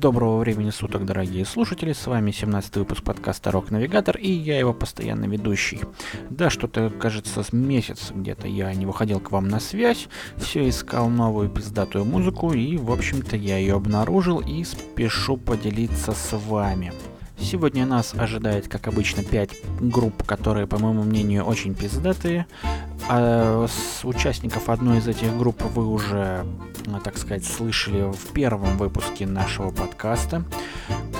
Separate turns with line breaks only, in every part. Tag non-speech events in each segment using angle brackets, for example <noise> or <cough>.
Доброго времени суток, дорогие слушатели, с вами 17 выпуск подкаста Рок Навигатор и я его постоянный ведущий. Да, что-то, кажется, с месяц где-то я не выходил к вам на связь, все искал новую пиздатую музыку и, в общем-то, я ее обнаружил и спешу поделиться с вами. Сегодня нас ожидает, как обычно, 5 групп, которые, по моему мнению, очень пиздатые. А с участников одной из этих групп вы уже, так сказать, слышали в первом выпуске нашего подкаста.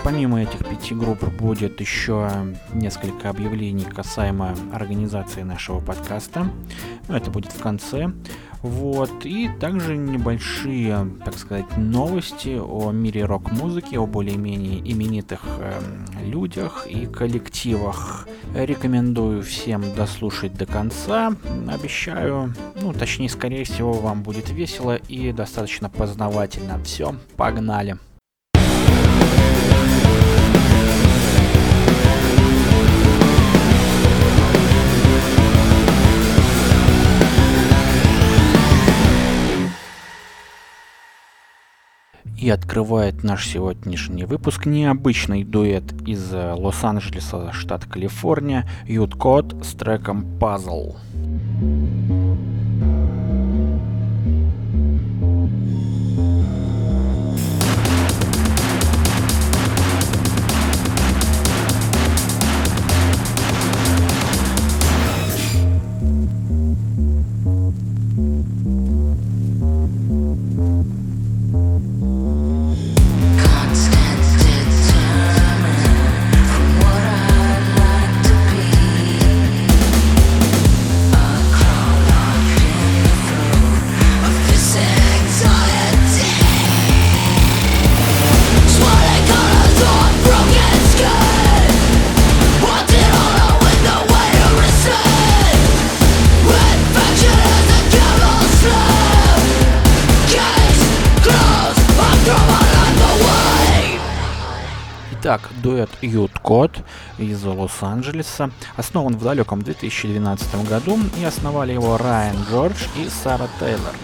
Помимо этих пяти групп будет еще несколько объявлений касаемо организации нашего подкаста. Но это будет в конце. Вот, и также небольшие, так сказать, новости о мире рок-музыки, о более-менее именитых э, людях и коллективах. Рекомендую всем дослушать до конца. Обещаю, ну, точнее, скорее всего, вам будет весело и достаточно познавательно. Все, погнали! И открывает наш сегодняшний выпуск необычный дуэт из э, Лос-Анджелеса, штат Калифорния, Ют Код с треком «Puzzle». Итак, дуэт Youth Code из Лос-Анджелеса основан в далеком 2012 году и основали его Райан Джордж и Сара Тейлор.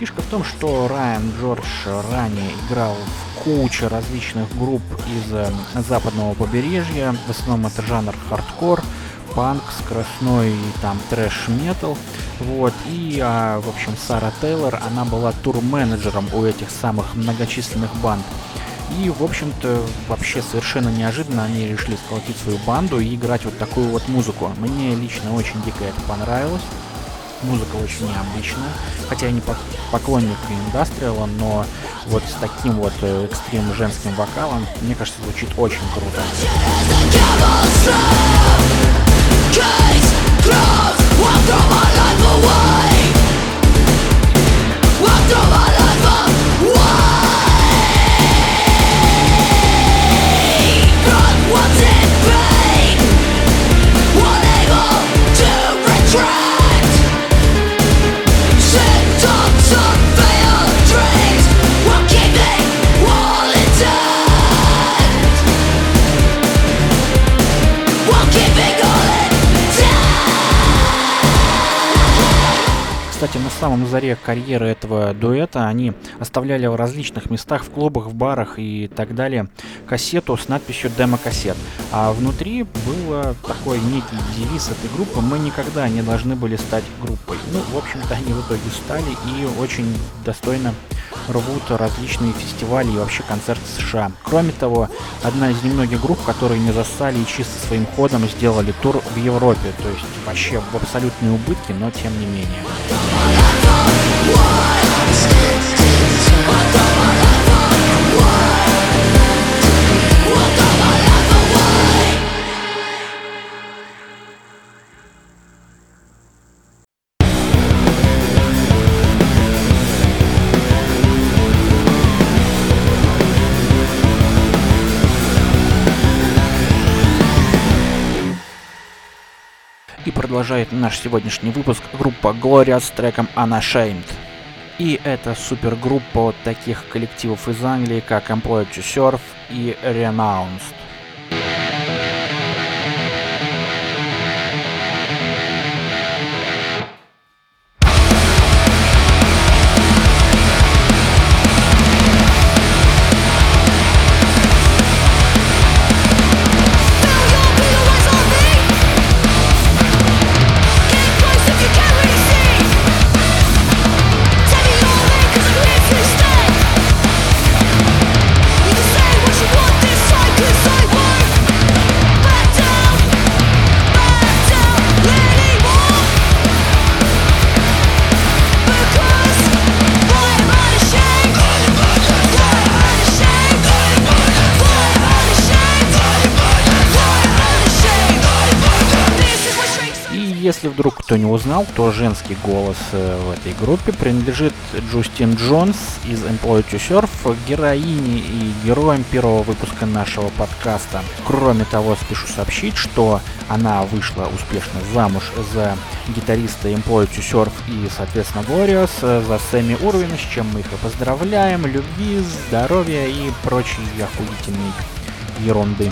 Фишка в том, что Райан Джордж ранее играл в куче различных групп из э, западного побережья, в основном это жанр хардкор, панк, скоростной там трэш-метал. Вот, и, а, в общем, Сара Тейлор, она была тур-менеджером у этих самых многочисленных банд. И, в общем-то, вообще совершенно неожиданно они решили сколотить свою банду и играть вот такую вот музыку. Мне лично очень дико это понравилось. Музыка очень необычная. Хотя я не поклонник индастриала, но вот с таким вот э, экстрим женским вокалом, мне кажется, звучит очень круто. Walk through my life system самом заре карьеры этого дуэта они оставляли в различных местах, в клубах, в барах и так далее кассету с надписью «Демо-кассет». А внутри был такой некий девиз этой группы «Мы никогда не должны были стать группой». Ну, в общем-то, они в итоге стали и очень достойно рвут различные фестивали и вообще концерты США. Кроме того, одна из немногих групп, которые не засали и чисто своим ходом сделали тур в Европе, то есть вообще в абсолютные убытки, но тем не менее. Продолжает наш сегодняшний выпуск группа Gloria с треком Unashamed. И это супергруппа от таких коллективов из Англии, как Employed to Surf и Renounced. Если вдруг кто не узнал, то женский голос э, в этой группе принадлежит Джустин Джонс из Employee to Surf, героине и героем первого выпуска нашего подкаста. Кроме того, спешу сообщить, что она вышла успешно замуж за гитариста Employee to Surf и, соответственно, Glorious, э, за Сэмми Урвина, с чем мы их и поздравляем, любви, здоровья и прочей охуительной ерунды.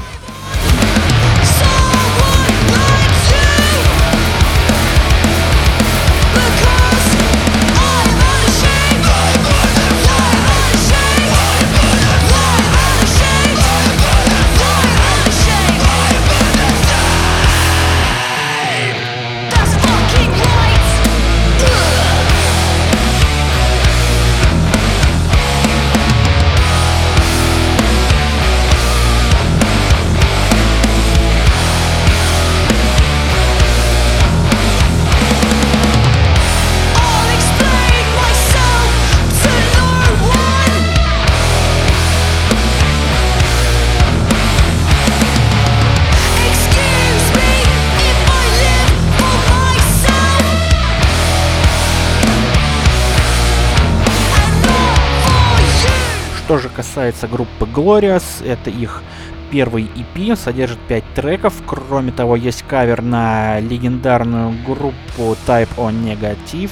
Касается группы Glorious, это их первый EP, содержит 5 треков. Кроме того, есть кавер на легендарную группу Type O Negative,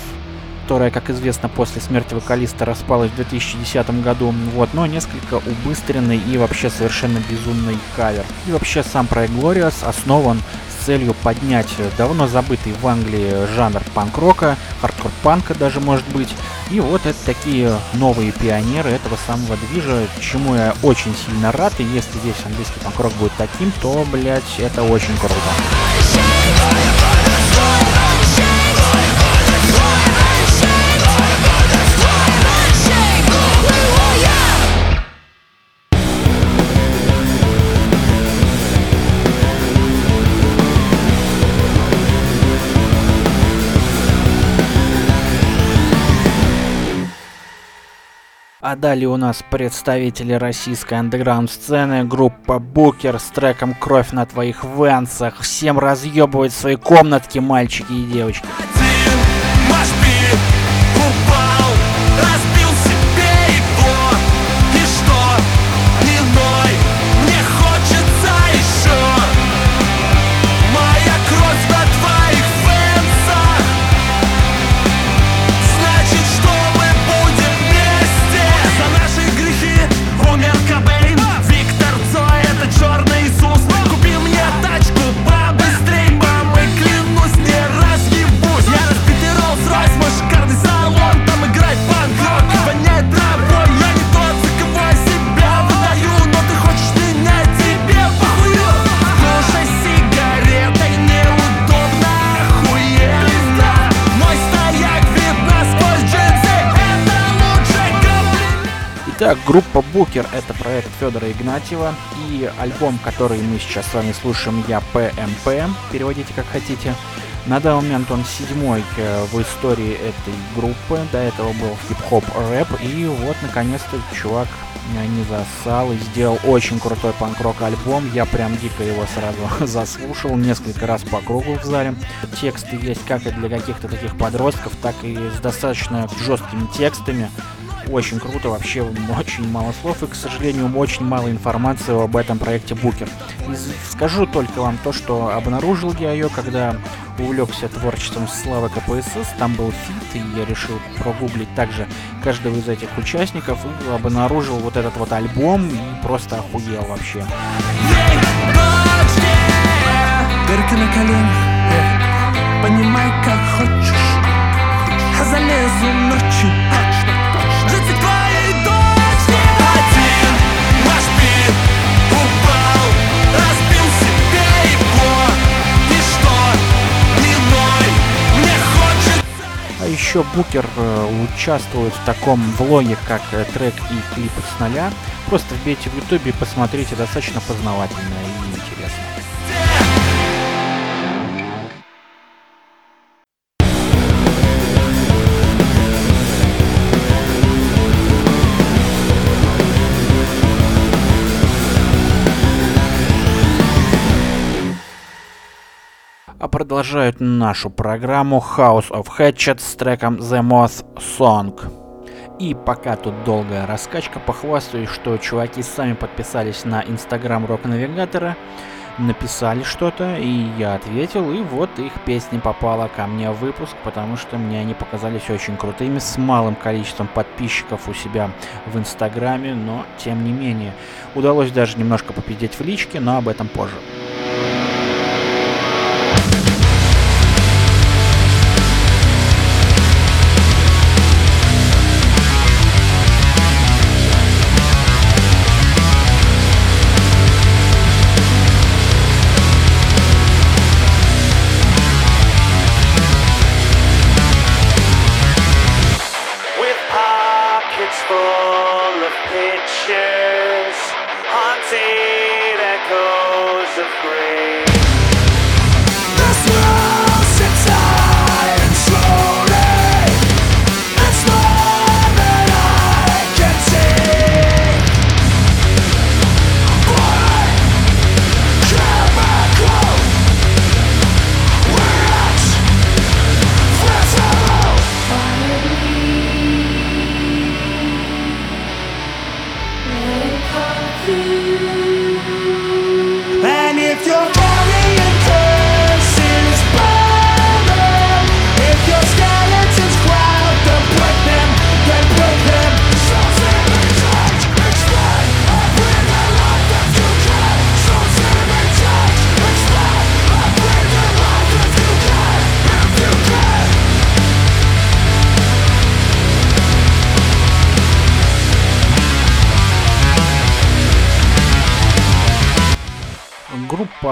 которая, как известно, после смерти вокалиста распалась в 2010 году. Вот, но несколько убыстренный и вообще совершенно безумный кавер. И вообще сам проект Glorious основан целью поднять давно забытый в Англии жанр панк-рока, хардкор-панка даже может быть. И вот это такие новые пионеры этого самого движа, чему я очень сильно рад. И если весь английский панк-рок будет таким, то, блядь, это очень круто. А далее у нас представители российской андеграунд-сцены, группа Букер с треком «Кровь на твоих венсах». Всем разъебывать свои комнатки, мальчики и девочки. Итак, группа Букер — это проект Федора Игнатьева, и альбом, который мы сейчас с вами слушаем, я ПМП, переводите как хотите. На данный момент он седьмой э, в истории этой группы, до этого был хип-хоп рэп, и вот, наконец-то, чувак не засал и сделал очень крутой панк-рок альбом. Я прям дико его сразу <laughs> заслушал несколько раз по кругу в зале. Тексты есть как и для каких-то таких подростков, так и с достаточно жесткими текстами очень круто, вообще очень мало слов и, к сожалению, очень мало информации об этом проекте Букер. Скажу только вам то, что обнаружил я ее, когда увлекся творчеством Славы КПСС, там был фит, и я решил прогуглить также каждого из этих участников и обнаружил вот этот вот альбом и просто охуел вообще. Дырки на коленях, понимай как хочешь, а залезу ночью еще Букер э, участвует в таком влоге, как э, трек и клип с нуля. Просто вбейте в ютубе и посмотрите, достаточно познавательно
продолжают нашу программу House of Hatchet с треком The Moth Song. И пока тут долгая раскачка, похвастаюсь, что чуваки сами подписались на инстаграм рок-навигатора, написали что-то, и я ответил, и вот их песня попала ко мне в выпуск, потому что мне они показались очень крутыми, с малым количеством подписчиков у себя в инстаграме, но тем не менее. Удалось даже немножко попиздеть в личке, но об этом позже.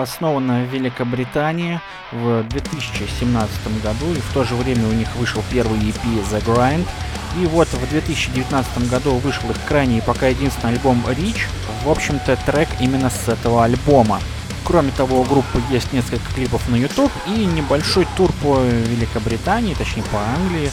Основана в Великобритании в 2017 году, и в то же время у них вышел первый EP The Grind. И вот в 2019 году вышел их крайний и пока единственный альбом Reach, в общем-то трек именно с этого альбома. Кроме того, у группы есть несколько клипов на YouTube и небольшой тур по Великобритании, точнее по Англии.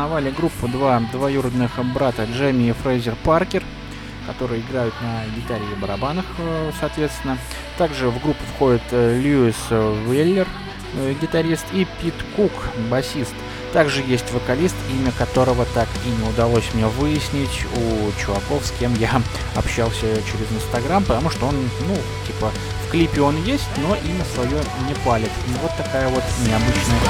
Основали группу два двоюродных брата Джемми и Фрейзер Паркер, которые играют на гитаре и барабанах, э, соответственно. Также в группу входит э, Льюис Веллер, э, гитарист, и Пит Кук, басист. Также есть вокалист, имя которого так и не удалось мне выяснить у чуваков, с кем я <laughs> общался через Инстаграм, потому что он, ну, типа, в клипе он есть, но имя свое не палит. Вот такая вот необычная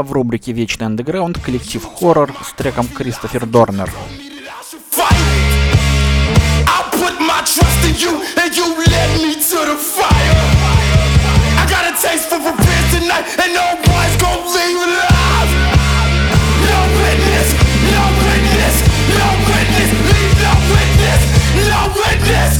а в рубрике «Вечный андеграунд» коллектив «Хоррор» с треком «Кристофер Дорнер». Witness!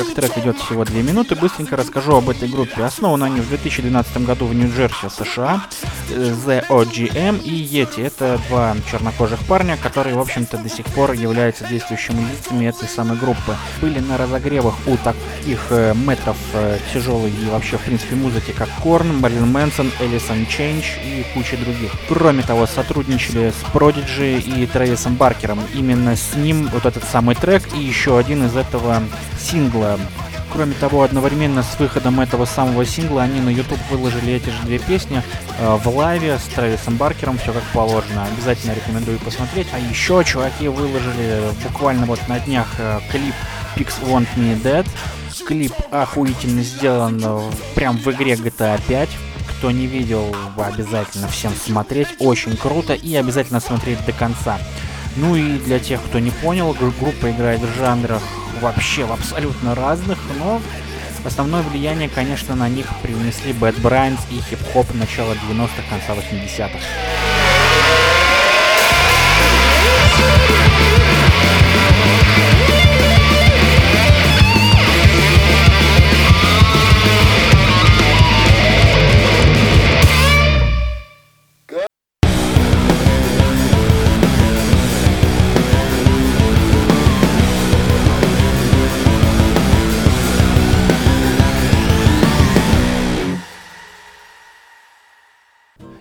Mr. трек идет всего 2 минуты, быстренько расскажу об этой группе. Основаны они в 2012 году в Нью-Джерси, США. Э, The OGM и Eaddy. Это два чернокожих парня, которые, в общем-то, до сих пор являются действующими лицами этой самой группы. Были на разогревах у таких э, метров э, тяжелой и вообще, в принципе, музыки, как Korn, Marilyn Manson, Alice in Chains и куча других. Кроме того, сотрудничали с Prodigy и Трэвисом Баркером. Именно с ним вот этот самый трек и еще один из этого сингла. Кроме того, одновременно с выходом этого самого сингла они на YouTube выложили эти же две песни э, в лайве с Трэвисом Баркером, все как положено. Обязательно рекомендую посмотреть. А еще чуваки выложили буквально вот на днях э, клип Pix Want Me Dead. Клип охуительно сделан э, прям в игре GTA 5 кто не видел, обязательно всем смотреть. Очень круто и обязательно смотреть до конца. Ну и для тех, кто не понял, группа играет в жанрах вообще в абсолютно разных, но основное влияние, конечно, на них привнесли Bad Brains и хип-хоп начала 90-х, конца 80-х.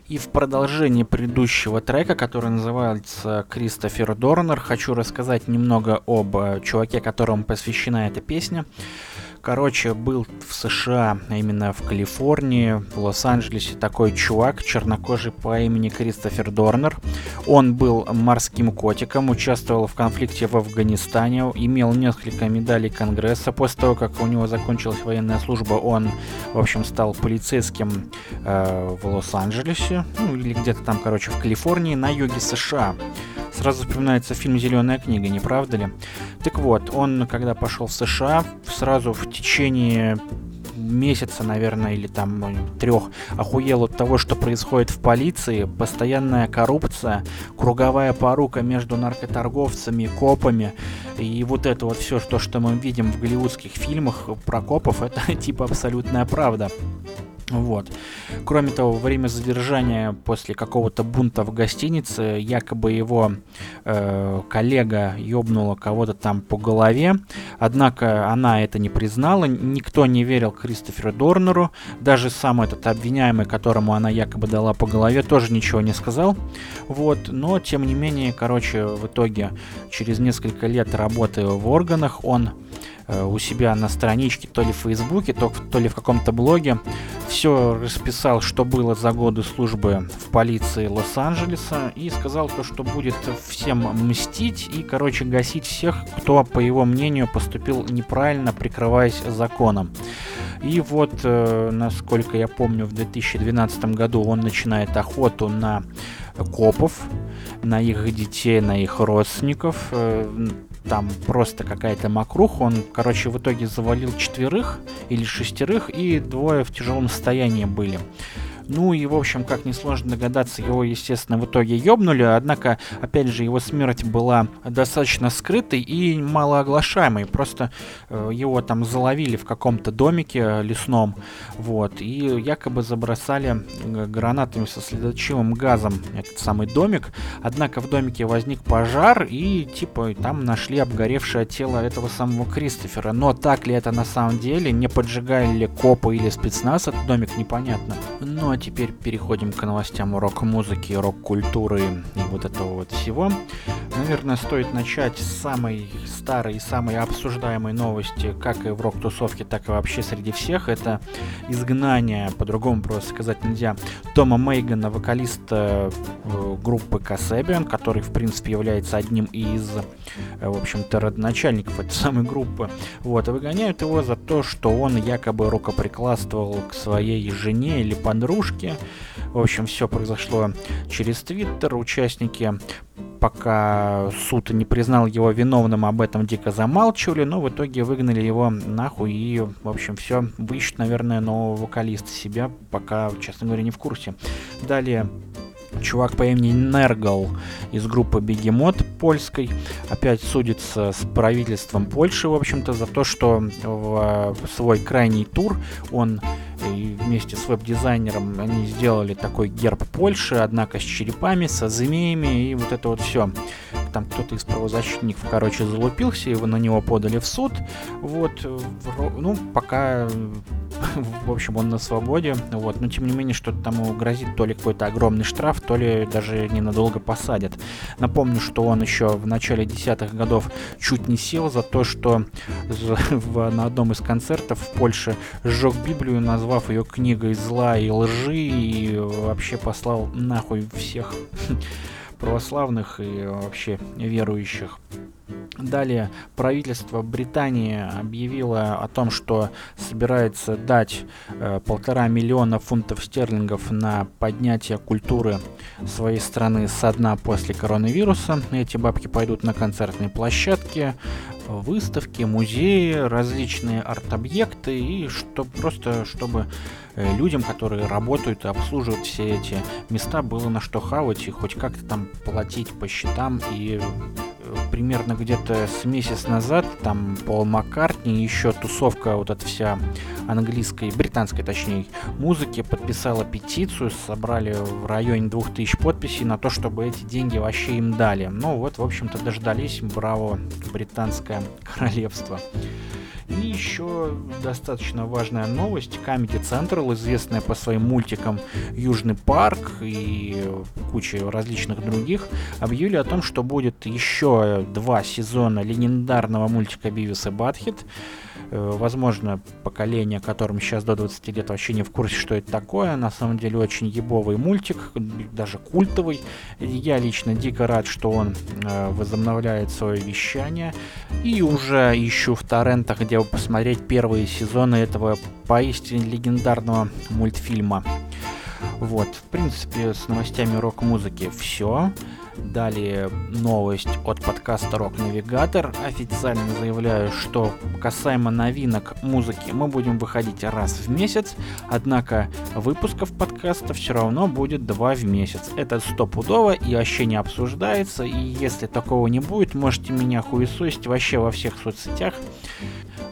И в продолжении предыдущего трека, который называется Кристофер Дорнер, хочу рассказать немного об э, чуваке, которому посвящена эта песня. Короче, был в США, а именно в Калифорнии, в Лос-Анджелесе такой чувак, чернокожий по имени Кристофер Дорнер. Он был морским котиком, участвовал в конфликте в Афганистане, имел несколько медалей Конгресса. После того, как у него закончилась военная служба, он, в общем, стал полицейским э, в Лос-Анджелесе, ну или где-то там, короче, в Калифорнии, на юге США. Сразу вспоминается фильм «Зеленая книга», не правда ли? Так вот, он, когда пошел в США, сразу в течение месяца, наверное, или там ну, трех, охуел от того, что происходит в полиции, постоянная коррупция, круговая порука между наркоторговцами, копами, и вот это вот все, что, что мы видим в голливудских фильмах про копов, <laughs> это типа абсолютная правда. Вот. Кроме того, во время задержания после какого-то бунта в гостинице, якобы его э, коллега ёбнула кого-то там по голове, однако она это не признала, никто не верил Кристоферу Дорнеру, даже сам этот обвиняемый, которому она якобы дала по голове, тоже ничего не сказал. Вот, но тем не менее, короче, в итоге через несколько лет работы в органах он у себя на страничке, то ли в Фейсбуке, то, то ли в каком-то блоге. Все расписал, что было за годы службы в полиции Лос-Анджелеса и сказал то, что будет всем мстить и, короче, гасить всех, кто, по его мнению, поступил неправильно, прикрываясь законом. И вот, э, насколько я помню, в 2012 году он начинает охоту на копов, на их детей, на их родственников. Там просто какая-то макруха. Он, короче, в итоге завалил четверых или шестерых, и двое в тяжелом состоянии были. Ну и, в общем, как несложно догадаться, его, естественно, в итоге ёбнули, однако, опять же, его смерть была достаточно скрытой и малооглашаемой. Просто э, его там заловили в каком-то домике лесном, вот, и якобы забросали э, гранатами со следочивым газом этот самый домик. Однако в домике возник пожар, и, типа, там нашли обгоревшее тело этого самого Кристофера. Но так ли это на самом деле, не поджигали ли копы или спецназ этот домик, непонятно. Но теперь переходим к новостям рок-музыки, рок-культуры и вот этого вот всего. Наверное, стоит начать с самой старой и самой обсуждаемой новости, как и в рок-тусовке, так и вообще среди всех. Это изгнание, по-другому просто сказать нельзя, Тома Мейгана, вокалиста э, группы Касебиан, который, в принципе, является одним из, э, в общем-то, родоначальников этой самой группы. Вот, выгоняют его за то, что он якобы рукоприкладствовал к своей жене или подружке, девушки. В общем, все произошло через Твиттер. Участники пока суд не признал его виновным, об этом дико замалчивали, но в итоге выгнали его нахуй и, в общем, все, выищут, наверное, нового вокалиста себя, пока, честно говоря, не в курсе. Далее чувак по имени Нергал из группы Бегемот польской опять судится с правительством Польши, в общем-то, за то, что в свой крайний тур он вместе с веб-дизайнером они сделали такой герб Польши, однако с черепами, со змеями и вот это вот все. Там кто-то из правозащитников, короче, залупился, его на него подали в суд. Вот, ну, пока <laughs> в общем, он на свободе, вот, но тем не менее, что-то там ему грозит то ли какой-то огромный штраф, то ли даже ненадолго посадят. Напомню, что он еще в начале десятых годов чуть не сел за то, что на одном из концертов в Польше сжег Библию, назвав ее книгой зла и лжи, и вообще послал нахуй всех <laughs> православных и вообще верующих. Далее правительство Британии объявило о том, что собирается дать э, полтора миллиона фунтов стерлингов на поднятие культуры своей страны со дна после коронавируса. Эти бабки пойдут на концертные площадки, выставки, музеи, различные арт-объекты и что просто чтобы э, людям, которые работают и обслуживают все эти места, было на что хавать и хоть как-то там платить по счетам и примерно где-то с месяц назад там Пол Маккартни, еще тусовка вот эта вся английской, британской точнее, музыки подписала петицию, собрали в районе 2000 подписей на то, чтобы эти деньги вообще им дали. Ну вот, в общем-то, дождались, браво, британское <laughs> королевство. И еще достаточно важная новость. Comedy Central, известная по своим мультикам Южный парк и куче различных других, объявили о том, что будет еще два сезона легендарного мультика Бивис и Батхит. Э, возможно, поколение, которым сейчас до 20 лет вообще не в курсе, что это такое. На самом деле очень ебовый мультик, даже культовый. Я лично дико рад, что он э, возобновляет свое вещание. И уже ищу в торрентах, где посмотреть первые сезоны этого поистине легендарного мультфильма. Вот, в принципе, с новостями рок-музыки все. Далее новость от подкаста Rock Navigator. Официально заявляю, что касаемо новинок музыки мы будем выходить раз в месяц, однако выпусков подкаста все равно будет два в месяц. Это стопудово и вообще не обсуждается, и если такого не будет, можете меня хуесосить вообще во всех соцсетях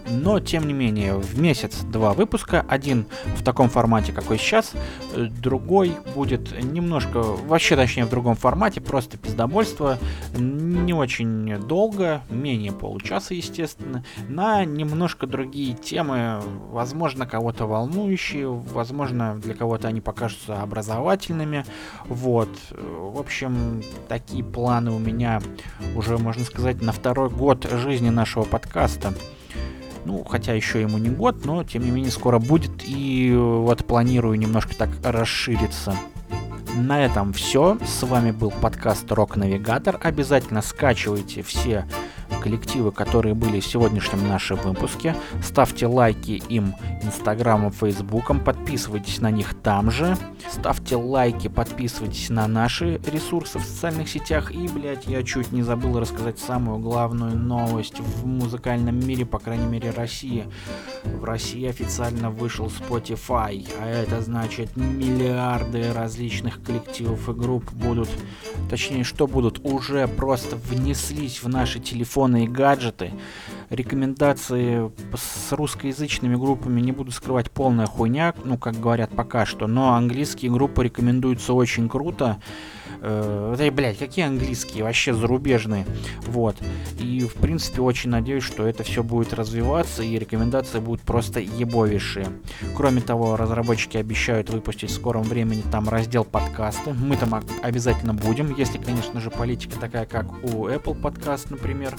но тем не менее в месяц два выпуска, один в таком формате, какой сейчас, э, другой будет немножко, вообще точнее в другом формате, просто пиздобольство, не очень долго, менее получаса, естественно, на немножко другие темы, возможно, кого-то волнующие, возможно, для кого-то они покажутся образовательными, вот, в общем, такие планы у меня уже, можно сказать, на второй год жизни нашего подкаста. Ну, хотя еще ему не год, но тем не менее скоро будет. И вот планирую немножко так расшириться. На этом все. С вами был подкаст Рок Навигатор. Обязательно скачивайте все коллективы, которые были в сегодняшнем нашем выпуске. Ставьте лайки им инстаграмом, фейсбуком, подписывайтесь на них там же. Ставьте лайки, подписывайтесь на наши ресурсы в социальных сетях. И, блядь, я чуть не забыл рассказать самую главную новость в музыкальном мире, по крайней мере России. В России официально вышел Spotify, а это значит миллиарды различных коллективов и групп будут, точнее, что будут, уже просто внеслись в наши телефоны и гаджеты. Рекомендации с русскоязычными группами не буду скрывать полная хуйня, ну, как говорят пока что, но английские группы рекомендуются очень круто. Э, да, блядь, какие английские, вообще зарубежные. Вот. И, в принципе, очень надеюсь, что это все будет развиваться, и рекомендации будут просто ебовейшие. Кроме того, разработчики обещают выпустить в скором времени там раздел подкасты. Мы там обязательно будем, если, конечно же, политика такая, как у Apple Podcast, например.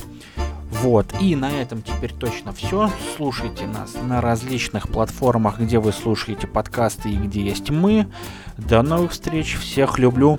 Вот, и на этом теперь точно все. Слушайте нас на различных платформах, где вы слушаете подкасты и где есть мы. До новых встреч, всех люблю.